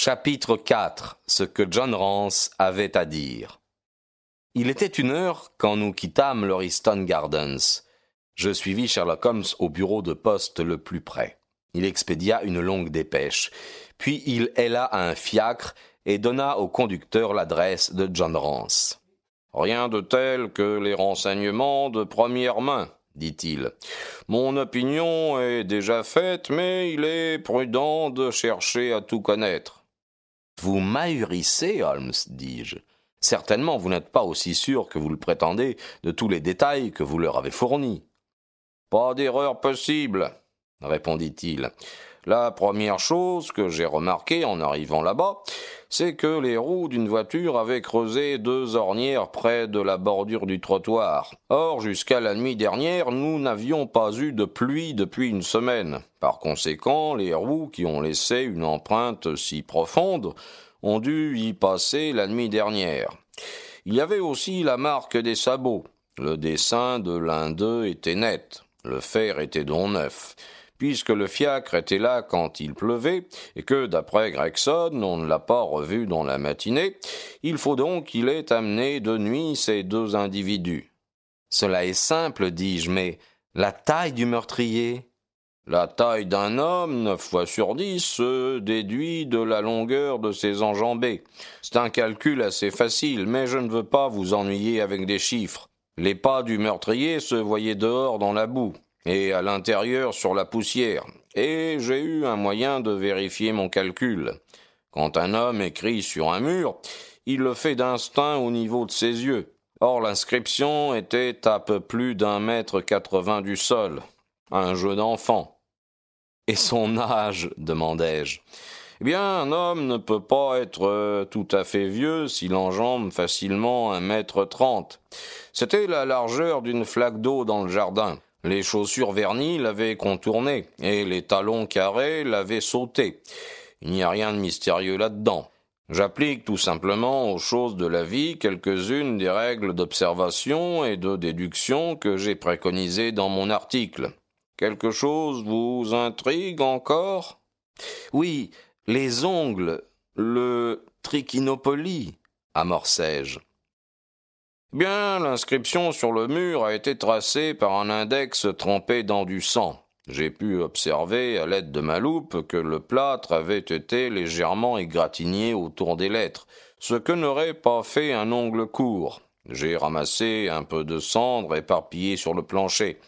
Chapitre 4 Ce que John Rance avait à dire. Il était une heure quand nous quittâmes l'Oriston Gardens. Je suivis Sherlock Holmes au bureau de poste le plus près. Il expédia une longue dépêche, puis il héla un fiacre et donna au conducteur l'adresse de John Rance. Rien de tel que les renseignements de première main, dit-il. Mon opinion est déjà faite, mais il est prudent de chercher à tout connaître. Vous m'ahurissez, Holmes, dis-je. Certainement vous n'êtes pas aussi sûr que vous le prétendez de tous les détails que vous leur avez fournis. Pas d'erreur possible, répondit-il. La première chose que j'ai remarquée en arrivant là-bas, c'est que les roues d'une voiture avaient creusé deux ornières près de la bordure du trottoir. Or, jusqu'à la nuit dernière, nous n'avions pas eu de pluie depuis une semaine. Par conséquent, les roues qui ont laissé une empreinte si profonde ont dû y passer la nuit dernière. Il y avait aussi la marque des sabots. Le dessin de l'un d'eux était net. Le fer était donc neuf puisque le fiacre était là quand il pleuvait, et que, d'après Gregson, on ne l'a pas revu dans la matinée, il faut donc qu'il ait amené de nuit ces deux individus. Cela est simple, dis-je, mais la taille du meurtrier la taille d'un homme, neuf fois sur dix, se déduit de la longueur de ses enjambées. C'est un calcul assez facile, mais je ne veux pas vous ennuyer avec des chiffres. Les pas du meurtrier se voyaient dehors dans la boue et à l'intérieur sur la poussière, et j'ai eu un moyen de vérifier mon calcul. Quand un homme écrit sur un mur, il le fait d'instinct au niveau de ses yeux. Or l'inscription était à peu plus d'un mètre quatre-vingts du sol. Un jeu d'enfant. Et son âge demandai-je. Eh bien, un homme ne peut pas être euh, tout à fait vieux s'il enjambe facilement un mètre trente. C'était la largeur d'une flaque d'eau dans le jardin. Les chaussures vernies l'avaient contourné, et les talons carrés l'avaient sauté. Il n'y a rien de mystérieux là-dedans. J'applique tout simplement aux choses de la vie quelques-unes des règles d'observation et de déduction que j'ai préconisées dans mon article. Quelque chose vous intrigue encore? Oui, les ongles, le trichinopoly, amorçai-je. Bien, l'inscription sur le mur a été tracée par un index trempé dans du sang. J'ai pu observer à l'aide de ma loupe que le plâtre avait été légèrement égratigné autour des lettres, ce que n'aurait pas fait un ongle court. J'ai ramassé un peu de cendre éparpillée sur le plancher.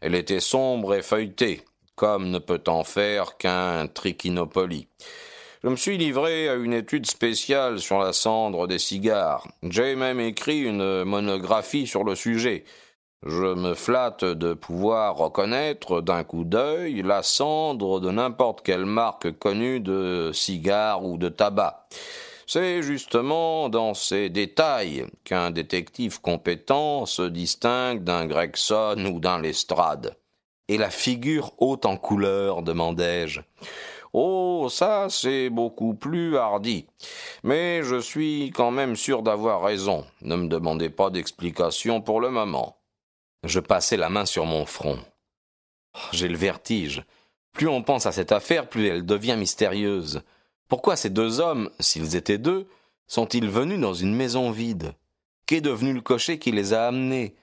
Elle était sombre et feuilletée, comme ne peut en faire qu'un trichinopoly. Je me suis livré à une étude spéciale sur la cendre des cigares. J'ai même écrit une monographie sur le sujet. Je me flatte de pouvoir reconnaître d'un coup d'œil la cendre de n'importe quelle marque connue de cigares ou de tabac. C'est justement dans ces détails qu'un détective compétent se distingue d'un Gregson ou d'un Lestrade. Et la figure haute en couleur, demandai-je. Oh, ça, c'est beaucoup plus hardi. Mais je suis quand même sûr d'avoir raison. Ne me demandez pas d'explication pour le moment. Je passai la main sur mon front. J'ai le vertige. Plus on pense à cette affaire, plus elle devient mystérieuse. Pourquoi ces deux hommes, s'ils étaient deux, sont-ils venus dans une maison vide? Qu'est devenu le cocher qui les a amenés?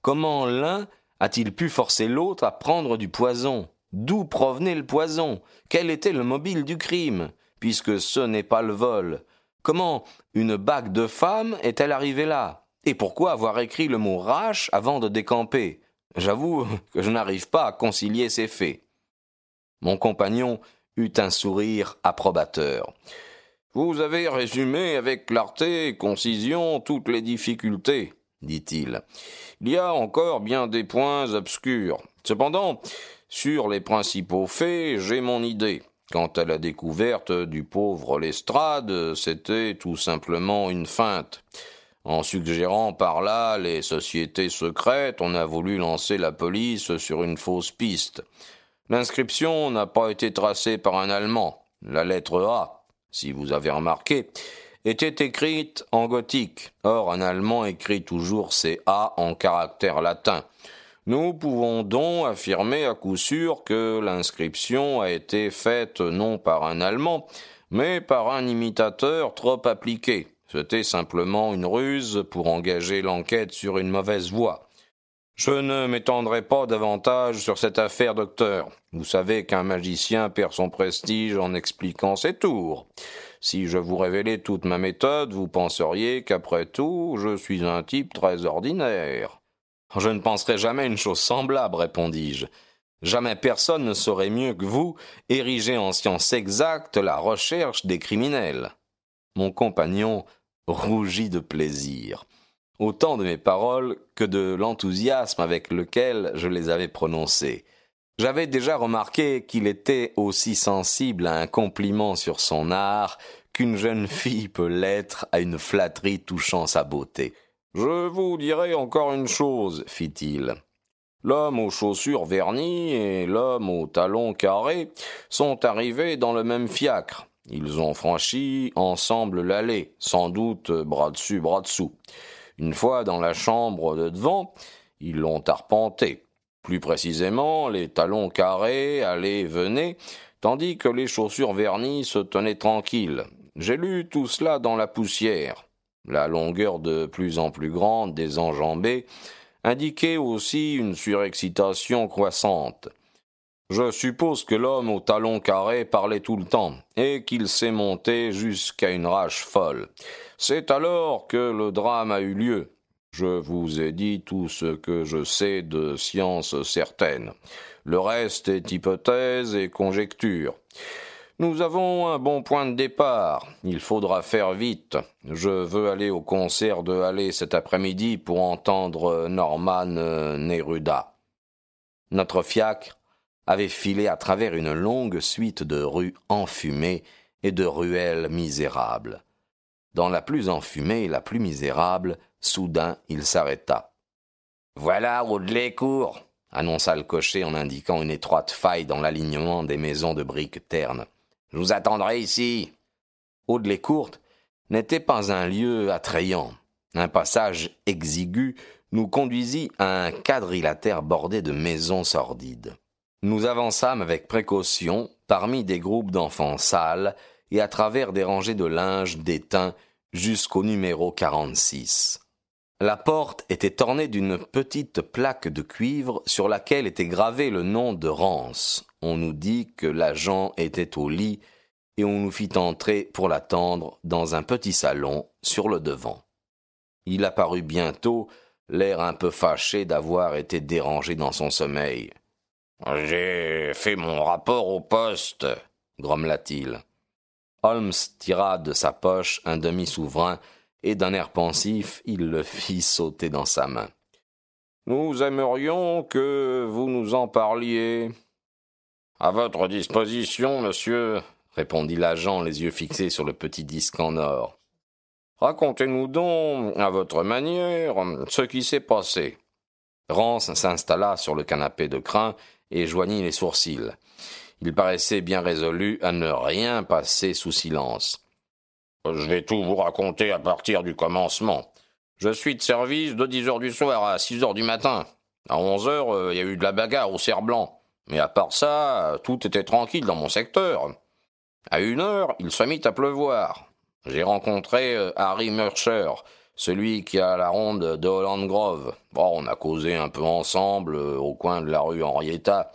Comment l'un a-t-il pu forcer l'autre à prendre du poison? D'où provenait le poison? Quel était le mobile du crime? Puisque ce n'est pas le vol. Comment une bague de femme est-elle arrivée là? Et pourquoi avoir écrit le mot rache avant de décamper? J'avoue que je n'arrive pas à concilier ces faits. Mon compagnon eut un sourire approbateur. Vous avez résumé avec clarté et concision toutes les difficultés. dit-il. Il y a encore bien des points obscurs. Cependant, sur les principaux faits, j'ai mon idée. Quant à la découverte du pauvre Lestrade, c'était tout simplement une feinte. En suggérant par là les sociétés secrètes, on a voulu lancer la police sur une fausse piste. L'inscription n'a pas été tracée par un Allemand. La lettre A, si vous avez remarqué, était écrite en gothique. Or, un Allemand écrit toujours ses A en caractère latin. Nous pouvons donc affirmer à coup sûr que l'inscription a été faite non par un Allemand, mais par un imitateur trop appliqué. C'était simplement une ruse pour engager l'enquête sur une mauvaise voie. Je ne m'étendrai pas davantage sur cette affaire, docteur. Vous savez qu'un magicien perd son prestige en expliquant ses tours. Si je vous révélais toute ma méthode, vous penseriez qu'après tout, je suis un type très ordinaire. Je ne penserai jamais une chose semblable, répondis-je. Jamais personne ne saurait mieux que vous ériger en science exacte la recherche des criminels. Mon compagnon rougit de plaisir, autant de mes paroles que de l'enthousiasme avec lequel je les avais prononcées. J'avais déjà remarqué qu'il était aussi sensible à un compliment sur son art qu'une jeune fille peut l'être à une flatterie touchant sa beauté. Je vous dirai encore une chose, fit-il. L'homme aux chaussures vernies et l'homme aux talons carrés sont arrivés dans le même fiacre. Ils ont franchi ensemble l'allée, sans doute bras dessus, bras dessous. Une fois dans la chambre de devant, ils l'ont arpenté. Plus précisément, les talons carrés allaient et venaient, tandis que les chaussures vernies se tenaient tranquilles. J'ai lu tout cela dans la poussière. La longueur de plus en plus grande des enjambées indiquait aussi une surexcitation croissante. Je suppose que l'homme au talon carré parlait tout le temps, et qu'il s'est monté jusqu'à une rage folle. C'est alors que le drame a eu lieu. Je vous ai dit tout ce que je sais de science certaine. Le reste est hypothèse et conjecture. Nous avons un bon point de départ. Il faudra faire vite. Je veux aller au concert de Halle cet après-midi pour entendre Norman Neruda. Notre fiacre avait filé à travers une longue suite de rues enfumées et de ruelles misérables. Dans la plus enfumée et la plus misérable, soudain il s'arrêta. Voilà Audley Court, annonça le cocher en indiquant une étroite faille dans l'alignement des maisons de briques ternes. Je vous attendrai ici. Audley Court n'était pas un lieu attrayant. Un passage exigu nous conduisit à un quadrilatère bordé de maisons sordides. Nous avançâmes avec précaution parmi des groupes d'enfants sales et à travers des rangées de linge déteint jusqu'au numéro 46. La porte était ornée d'une petite plaque de cuivre sur laquelle était gravé le nom de Rance. On nous dit que l'agent était au lit et on nous fit entrer pour l'attendre dans un petit salon sur le devant. Il apparut bientôt, l'air un peu fâché d'avoir été dérangé dans son sommeil. J'ai fait mon rapport au poste, grommela-t-il. Holmes tira de sa poche un demi-souverain et d'un air pensif il le fit sauter dans sa main. Nous aimerions que vous nous en parliez. À votre disposition, monsieur, répondit l'agent, les yeux fixés sur le petit disque en or. Racontez-nous donc, à votre manière, ce qui s'est passé. Rance s'installa sur le canapé de crin et joignit les sourcils. Il paraissait bien résolu à ne rien passer sous silence. Je vais tout vous raconter à partir du commencement. Je suis de service de dix heures du soir à six heures du matin. À onze heures, euh, il y a eu de la bagarre au cerf blanc. Mais à part ça, tout était tranquille dans mon secteur. À une heure, il se mit à pleuvoir. J'ai rencontré euh, Harry Mercer, celui qui a la ronde de Holland Grove. On a causé un peu ensemble euh, au coin de la rue Henrietta.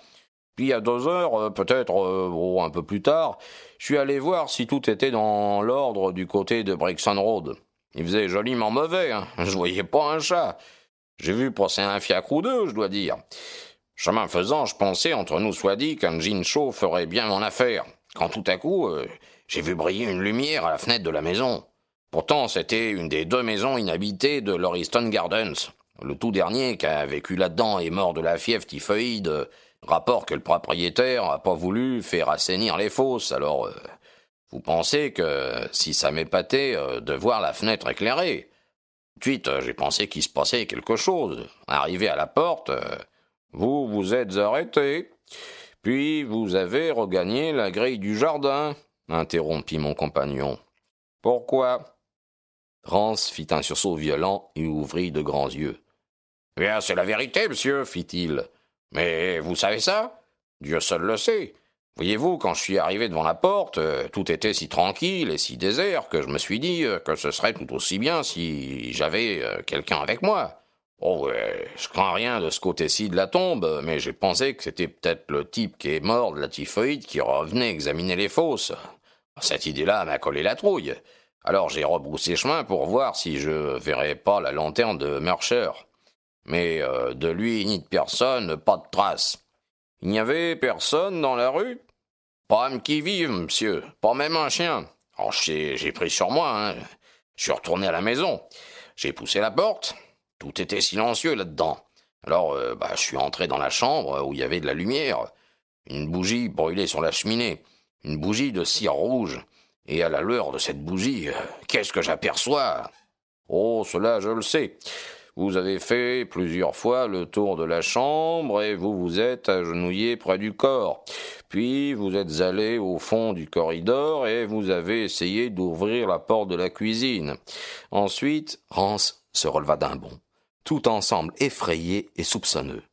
Puis à deux heures, peut-être un peu plus tard, je suis allé voir si tout était dans l'ordre du côté de Brixton Road. Il faisait joliment mauvais, hein. Je voyais pas un chat. J'ai vu passer un fiacre ou deux, je dois dire. Chemin faisant, je pensais, entre nous soit dit, qu'un jean chaud ferait bien mon affaire. Quand tout à coup, euh, j'ai vu briller une lumière à la fenêtre de la maison. Pourtant, c'était une des deux maisons inhabitées de Lauriston Gardens. Le tout dernier qui a vécu là-dedans est mort de la fièvre typhoïde. Rapport que le propriétaire n'a pas voulu faire assainir les fosses. Alors, euh, vous pensez que si ça m'épatait euh, de voir la fenêtre éclairée? Tout j'ai pensé qu'il se passait quelque chose. Arrivé à la porte, vous vous êtes arrêté. Puis vous avez regagné la grille du jardin, interrompit mon compagnon. Pourquoi? Rance fit un sursaut violent et ouvrit de grands yeux. Bien, c'est la vérité, monsieur, fit-il. Mais vous savez ça? Dieu seul le sait. Voyez-vous, quand je suis arrivé devant la porte, euh, tout était si tranquille et si désert que je me suis dit euh, que ce serait tout aussi bien si j'avais euh, quelqu'un avec moi. Oh, je crains rien de ce côté-ci de la tombe, mais j'ai pensé que c'était peut-être le type qui est mort de la typhoïde qui revenait examiner les fosses. Cette idée-là m'a collé la trouille. Alors j'ai rebroussé chemin pour voir si je verrais pas la lanterne de Mercer. Mais euh, de lui ni de personne, pas de trace. Il n'y avait personne dans la rue? Pas un qui vive, monsieur, pas même un chien. Alors j'ai pris sur moi, hein. Je suis retourné à la maison. J'ai poussé la porte. Tout était silencieux là-dedans. Alors, euh, bah, je suis entré dans la chambre où il y avait de la lumière. Une bougie brûlée sur la cheminée. Une bougie de cire rouge. Et à la lueur de cette bougie, euh, qu'est-ce que j'aperçois? Oh, cela je le sais. Vous avez fait plusieurs fois le tour de la chambre et vous vous êtes agenouillé près du corps. Puis vous êtes allé au fond du corridor et vous avez essayé d'ouvrir la porte de la cuisine. Ensuite, Rance se releva d'un bond tout ensemble effrayés et soupçonneux.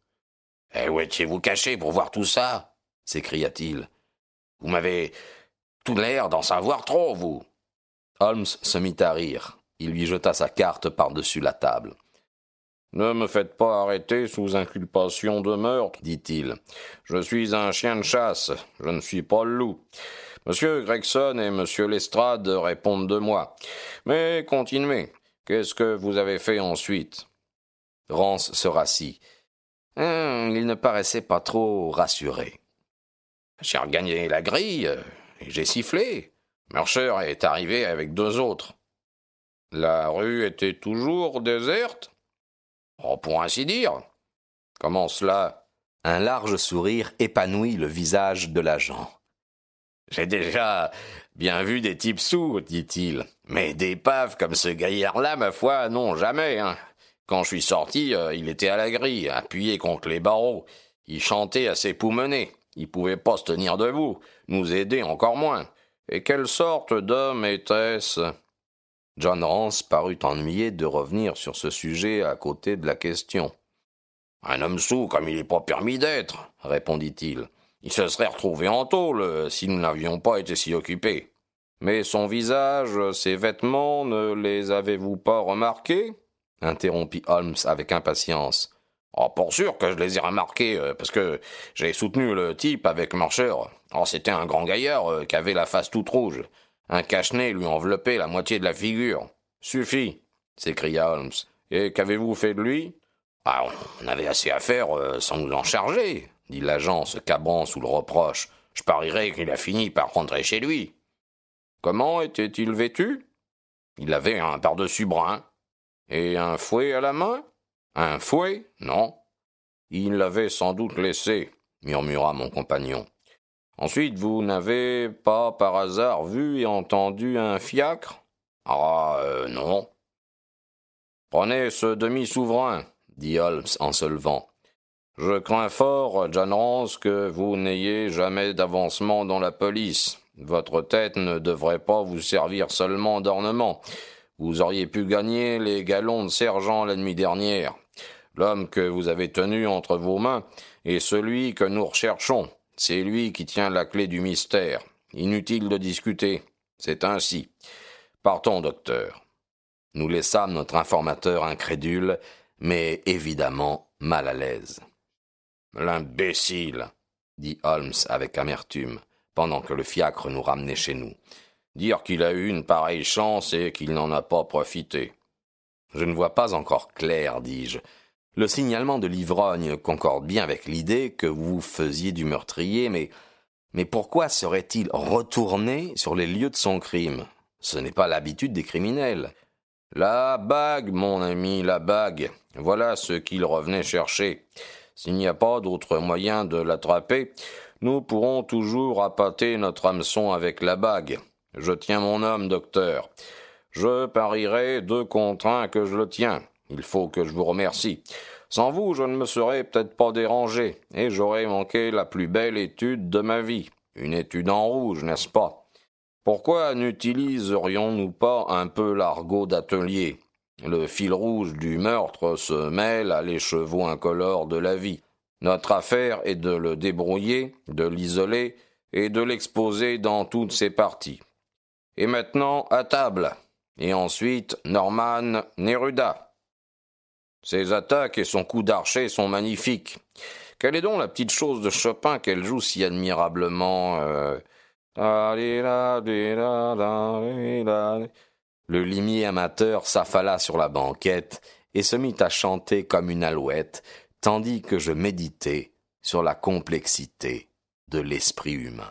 Eh où étiez-vous caché pour voir tout ça? s'écria-t-il. Vous m'avez tout l'air d'en savoir trop, vous. Holmes se mit à rire. Il lui jeta sa carte par-dessus la table. Ne me faites pas arrêter sous inculpation de meurtre, dit-il. Je suis un chien de chasse, je ne suis pas le loup. Monsieur Gregson et monsieur Lestrade répondent de moi. Mais continuez. Qu'est-ce que vous avez fait ensuite? Rance se rassit. Hum, il ne paraissait pas trop rassuré. J'ai regagné la grille et j'ai sifflé. Mercer est arrivé avec deux autres. La rue était toujours déserte? Oh, pour ainsi dire. Comment cela? Un large sourire épanouit le visage de l'agent. J'ai déjà bien vu des types sous, dit-il. Mais des paves comme ce gaillard-là, ma foi, non, jamais. Hein. Quand je suis sorti, euh, il était à la grille, appuyé contre les barreaux. Il chantait à ses poumenés. Il pouvait pas se tenir debout, nous aider encore moins. Et quelle sorte d'homme était-ce? John Rance parut ennuyé de revenir sur ce sujet à côté de la question. Un homme sous comme il n'est pas permis d'être, répondit-il. Il se serait retrouvé en tôle si nous n'avions pas été si occupés. Mais son visage, ses vêtements, ne les avez-vous pas remarqués? Interrompit Holmes avec impatience. Oh, pour sûr que je les ai remarqués, euh, parce que j'ai soutenu le type avec Marcher. Oh, c'était un grand gaillard euh, qui avait la face toute rouge. Un cache-nez lui enveloppait la moitié de la figure. Suffit, s'écria Holmes. Et qu'avez-vous fait de lui Ah, on avait assez à faire euh, sans nous en charger, dit l'agent, se cabrant sous le reproche. Je parierais qu'il a fini par rentrer chez lui. Comment était-il vêtu? Il avait un par-dessus brun, et un fouet à la main? Un fouet? Non. Il l'avait sans doute laissé, murmura mon compagnon. Ensuite, vous n'avez pas par hasard vu et entendu un fiacre? Ah, euh, non. Prenez ce demi-souverain, dit Holmes en se levant. Je crains fort, John Rance, que vous n'ayez jamais d'avancement dans la police. Votre tête ne devrait pas vous servir seulement d'ornement. Vous auriez pu gagner les galons de sergent la nuit dernière. L'homme que vous avez tenu entre vos mains est celui que nous recherchons. C'est lui qui tient la clé du mystère. Inutile de discuter. C'est ainsi. Partons, docteur. Nous laissâmes notre informateur incrédule, mais évidemment mal à l'aise. L'imbécile, dit Holmes avec amertume, pendant que le fiacre nous ramenait chez nous. Dire qu'il a eu une pareille chance et qu'il n'en a pas profité. Je ne vois pas encore clair, dis-je. Le signalement de l'ivrogne concorde bien avec l'idée que vous faisiez du meurtrier, mais, mais pourquoi serait-il retourné sur les lieux de son crime? Ce n'est pas l'habitude des criminels. La bague, mon ami, la bague. Voilà ce qu'il revenait chercher. S'il n'y a pas d'autre moyen de l'attraper, nous pourrons toujours appâter notre hameçon avec la bague. Je tiens mon homme, docteur. Je parierai deux contre un que je le tiens. Il faut que je vous remercie. Sans vous, je ne me serais peut-être pas dérangé, et j'aurais manqué la plus belle étude de ma vie. Une étude en rouge, n'est-ce pas? Pourquoi n'utiliserions-nous pas un peu l'argot d'atelier? Le fil rouge du meurtre se mêle à l'écheveau incolore de la vie. Notre affaire est de le débrouiller, de l'isoler et de l'exposer dans toutes ses parties. Et maintenant, à table. Et ensuite, Norman Neruda. Ses attaques et son coup d'archet sont magnifiques. Quelle est donc la petite chose de Chopin qu'elle joue si admirablement Le limier amateur s'affala sur la banquette et se mit à chanter comme une alouette, tandis que je méditais sur la complexité de l'esprit humain.